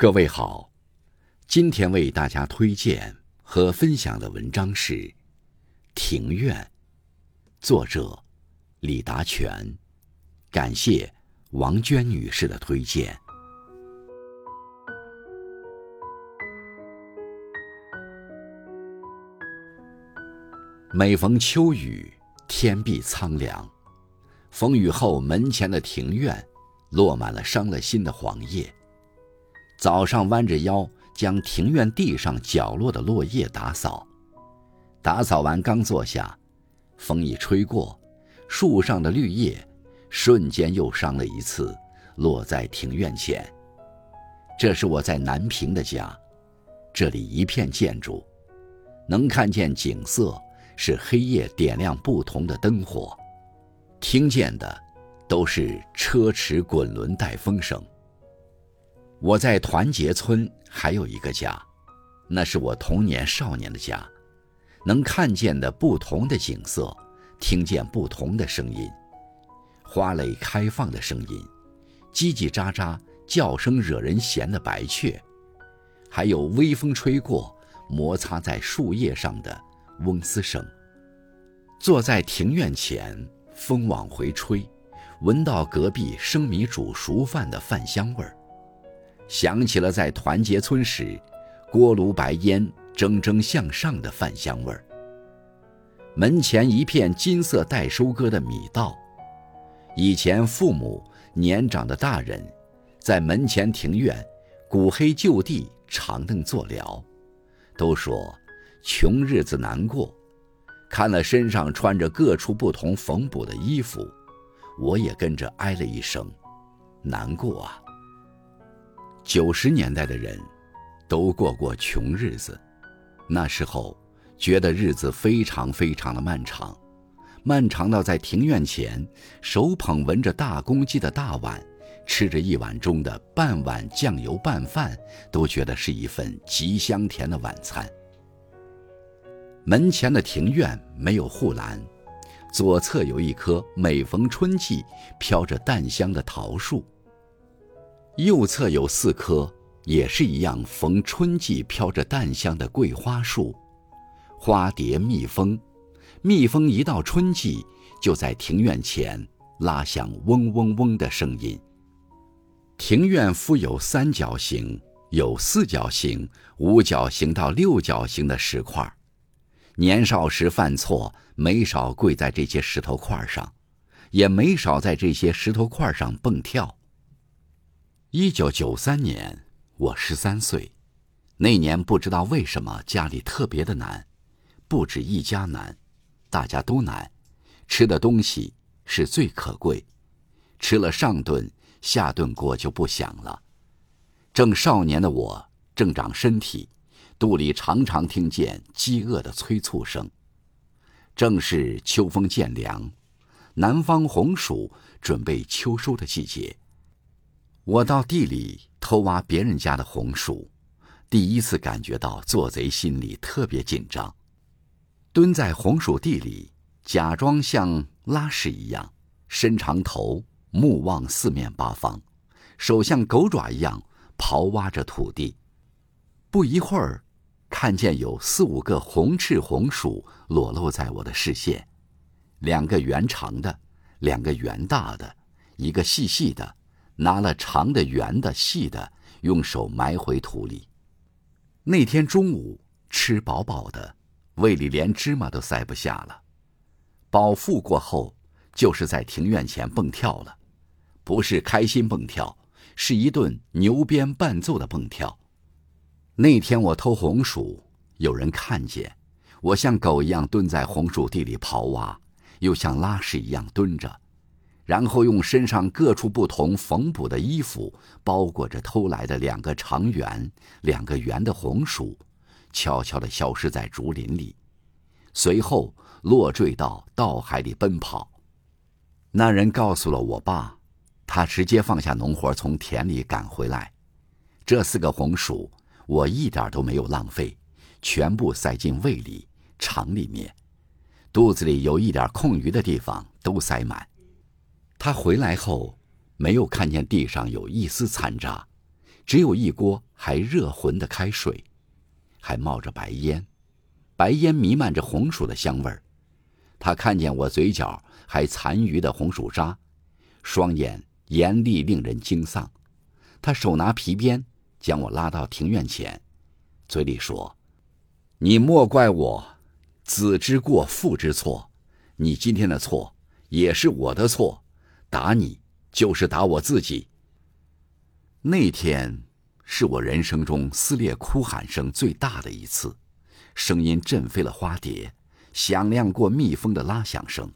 各位好，今天为大家推荐和分享的文章是《庭院》，作者李达全，感谢王娟女士的推荐。每逢秋雨，天碧苍凉，风雨后门前的庭院，落满了伤了心的黄叶。早上弯着腰将庭院地上角落的落叶打扫，打扫完刚坐下，风一吹过，树上的绿叶瞬间又伤了一次，落在庭院前。这是我在南平的家，这里一片建筑，能看见景色是黑夜点亮不同的灯火，听见的都是车驰滚轮带风声。我在团结村还有一个家，那是我童年少年的家，能看见的不同的景色，听见不同的声音，花蕾开放的声音，叽叽喳喳叫声惹人嫌的白雀，还有微风吹过摩擦在树叶上的嗡嘶声。坐在庭院前，风往回吹，闻到隔壁生米煮熟饭的饭香味儿。想起了在团结村时，锅炉白烟蒸蒸向上的饭香味儿。门前一片金色待收割的米稻，以前父母年长的大人，在门前庭院，古黑旧地长凳坐聊，都说穷日子难过。看了身上穿着各处不同缝补的衣服，我也跟着唉了一声，难过啊。九十年代的人，都过过穷日子。那时候，觉得日子非常非常的漫长，漫长到在庭院前，手捧闻着大公鸡的大碗，吃着一碗中的半碗酱油拌饭，都觉得是一份极香甜的晚餐。门前的庭院没有护栏，左侧有一棵每逢春季飘着淡香的桃树。右侧有四棵，也是一样逢春季飘着淡香的桂花树，花蝶蜜蜂，蜜蜂一到春季就在庭院前拉响嗡嗡嗡的声音。庭院附有三角形、有四角形、五角形到六角形的石块，年少时犯错没少跪在这些石头块上，也没少在这些石头块上蹦跳。一九九三年，我十三岁。那年不知道为什么家里特别的难，不止一家难，大家都难。吃的东西是最可贵，吃了上顿下顿锅就不响了。正少年的我正长身体，肚里常常听见饥饿的催促声。正是秋风渐凉，南方红薯准备秋收的季节。我到地里偷挖别人家的红薯，第一次感觉到做贼心里特别紧张。蹲在红薯地里，假装像拉屎一样，伸长头，目望四面八方，手像狗爪一样刨挖着土地。不一会儿，看见有四五个红翅红薯裸露在我的视线，两个圆长的，两个圆大的，一个细细的。拿了长的、圆的、细的，用手埋回土里。那天中午吃饱饱的，胃里连芝麻都塞不下了。饱腹过后，就是在庭院前蹦跳了，不是开心蹦跳，是一顿牛鞭伴奏的蹦跳。那天我偷红薯，有人看见，我像狗一样蹲在红薯地里刨挖，又像拉屎一样蹲着。然后用身上各处不同缝补的衣服包裹着偷来的两个长圆、两个圆的红薯，悄悄地消失在竹林里，随后落坠到稻海里奔跑。那人告诉了我爸，他直接放下农活从田里赶回来。这四个红薯我一点都没有浪费，全部塞进胃里、肠里面，肚子里有一点空余的地方都塞满。他回来后，没有看见地上有一丝残渣，只有一锅还热浑的开水，还冒着白烟，白烟弥漫着红薯的香味儿。他看见我嘴角还残余的红薯渣，双眼严厉，令人惊丧。他手拿皮鞭，将我拉到庭院前，嘴里说：“你莫怪我，子之过，父之错。你今天的错，也是我的错。打你，就是打我自己。”那天是我人生中撕裂哭喊声最大的一次，声音震飞了花蝶。响亮过蜜蜂的拉响声，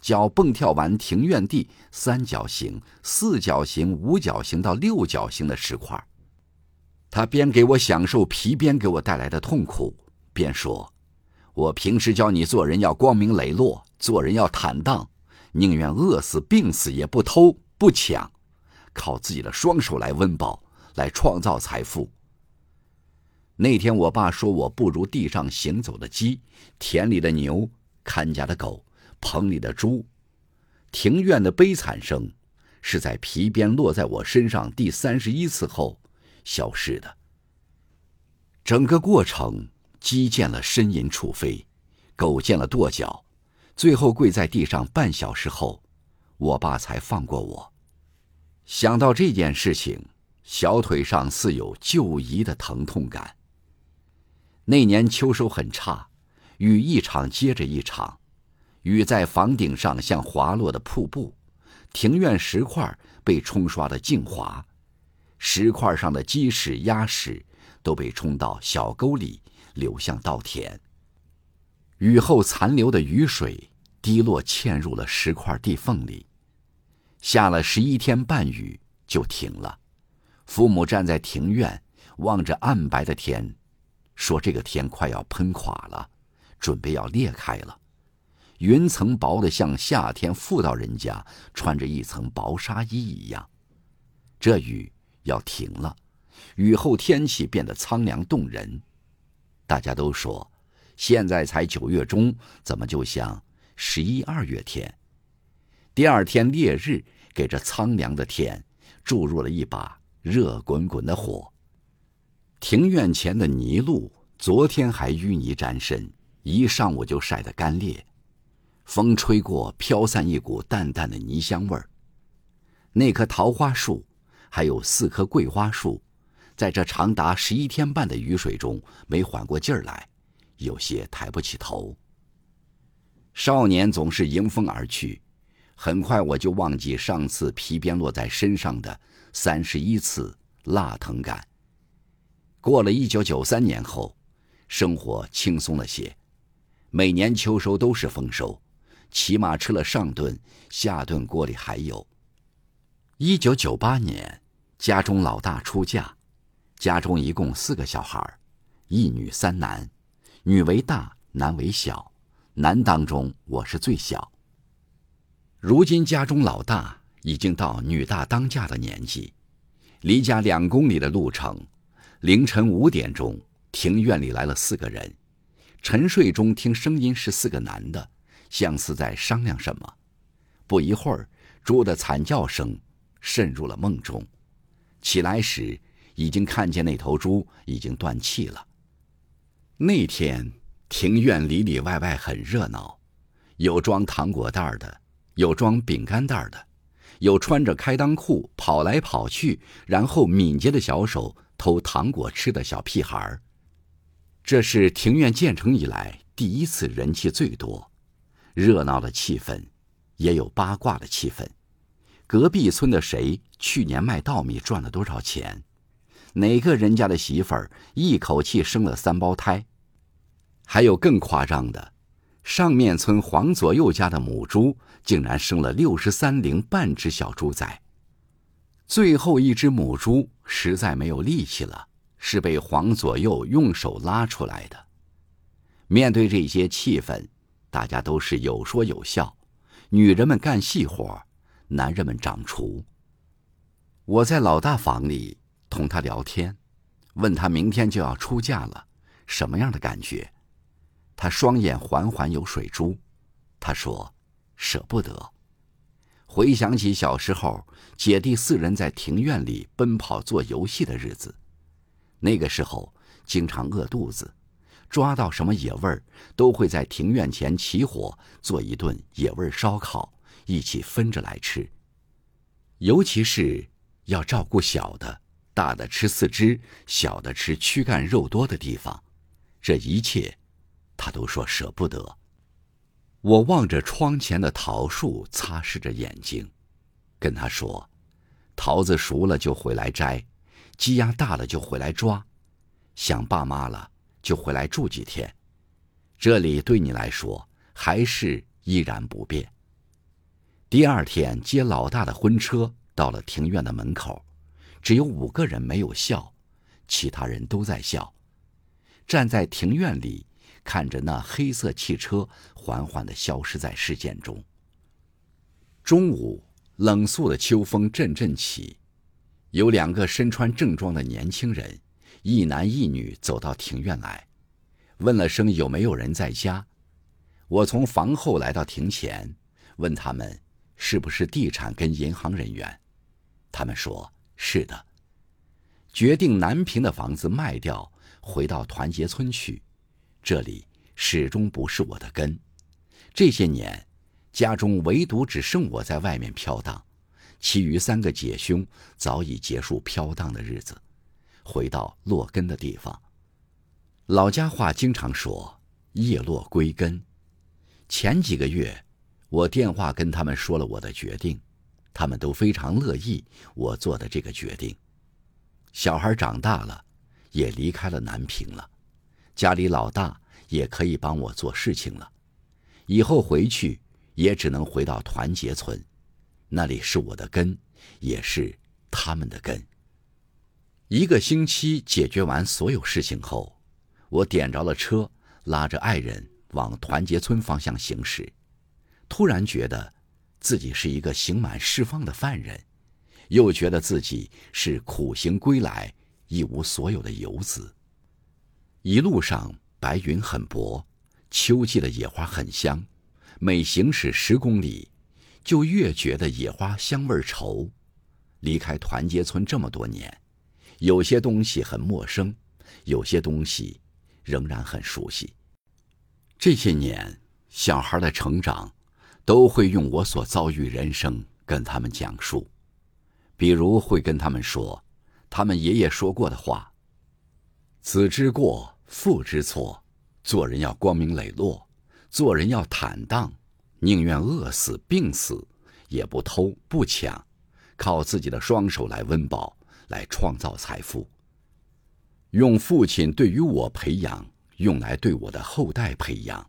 脚蹦跳完庭院地三角形、四角形、五角形到六角形的石块。他边给我享受皮鞭给我带来的痛苦，边说：“我平时教你做人要光明磊落，做人要坦荡，宁愿饿死、病死也不偷不抢，靠自己的双手来温饱，来创造财富。”那天，我爸说我不如地上行走的鸡，田里的牛，看家的狗，棚里的猪。庭院的悲惨声，是在皮鞭落在我身上第三十一次后消失的。整个过程，鸡见了呻吟处飞，狗见了跺脚，最后跪在地上半小时后，我爸才放过我。想到这件事情，小腿上似有旧遗的疼痛感。那年秋收很差，雨一场接着一场，雨在房顶上像滑落的瀑布，庭院石块被冲刷的净滑，石块上的鸡屎鸭屎都被冲到小沟里流向稻田。雨后残留的雨水滴落嵌入了石块地缝里，下了十一天半雨就停了。父母站在庭院，望着暗白的天。说这个天快要喷垮了，准备要裂开了，云层薄的像夏天妇道人家穿着一层薄纱衣一样。这雨要停了，雨后天气变得苍凉动人。大家都说，现在才九月中，怎么就像十一二月天？第二天烈日给这苍凉的天注入了一把热滚滚的火。庭院前的泥路，昨天还淤泥沾身，一上午就晒得干裂。风吹过，飘散一股淡淡的泥香味儿。那棵桃花树，还有四棵桂花树，在这长达十一天半的雨水中没缓过劲儿来，有些抬不起头。少年总是迎风而去，很快我就忘记上次皮鞭落在身上的三十一次辣疼感。过了一九九三年后，生活轻松了些。每年秋收都是丰收，起码吃了上顿，下顿锅里还有。一九九八年，家中老大出嫁，家中一共四个小孩一女三男，女为大，男为小，男当中我是最小。如今家中老大已经到女大当嫁的年纪，离家两公里的路程。凌晨五点钟，庭院里来了四个人。沉睡中听声音是四个男的，像是在商量什么。不一会儿，猪的惨叫声渗入了梦中。起来时，已经看见那头猪已经断气了。那天庭院里里外外很热闹，有装糖果袋的，有装饼干袋的，有穿着开裆裤跑来跑去，然后敏捷的小手。偷糖果吃的小屁孩儿，这是庭院建成以来第一次人气最多，热闹的气氛，也有八卦的气氛。隔壁村的谁去年卖稻米赚了多少钱？哪个人家的媳妇儿一口气生了三胞胎？还有更夸张的，上面村黄左右家的母猪竟然生了六十三零半只小猪崽。最后一只母猪实在没有力气了，是被黄左右用手拉出来的。面对这些气氛，大家都是有说有笑。女人们干细活，男人们掌厨。我在老大房里同他聊天，问他明天就要出嫁了，什么样的感觉？他双眼缓缓有水珠。他说：“舍不得。”回想起小时候姐弟四人在庭院里奔跑做游戏的日子，那个时候经常饿肚子，抓到什么野味儿，都会在庭院前起火做一顿野味烧烤，一起分着来吃。尤其是要照顾小的，大的吃四肢，小的吃躯干肉多的地方，这一切，他都说舍不得。我望着窗前的桃树，擦拭着眼睛，跟他说：“桃子熟了就回来摘，鸡鸭大了就回来抓，想爸妈了就回来住几天。这里对你来说还是依然不变。”第二天接老大的婚车到了庭院的门口，只有五个人没有笑，其他人都在笑，站在庭院里。看着那黑色汽车缓缓的消失在视线中。中午，冷肃的秋风阵阵起，有两个身穿正装的年轻人，一男一女走到庭院来，问了声有没有人在家。我从房后来到庭前，问他们是不是地产跟银行人员，他们说是的，决定南平的房子卖掉，回到团结村去。这里始终不是我的根。这些年，家中唯独只剩我在外面飘荡，其余三个姐兄早已结束飘荡的日子，回到落根的地方。老家话经常说“叶落归根”。前几个月，我电话跟他们说了我的决定，他们都非常乐意我做的这个决定。小孩长大了，也离开了南平了。家里老大也可以帮我做事情了，以后回去也只能回到团结村，那里是我的根，也是他们的根。一个星期解决完所有事情后，我点着了车，拉着爱人往团结村方向行驶，突然觉得自己是一个刑满释放的犯人，又觉得自己是苦行归来一无所有的游子。一路上白云很薄，秋季的野花很香。每行驶十公里，就越觉得野花香味稠。离开团结村这么多年，有些东西很陌生，有些东西仍然很熟悉。这些年，小孩的成长，都会用我所遭遇人生跟他们讲述，比如会跟他们说，他们爷爷说过的话。子之过，父之错。做人要光明磊落，做人要坦荡，宁愿饿死、病死，也不偷不抢，靠自己的双手来温饱，来创造财富。用父亲对于我培养，用来对我的后代培养。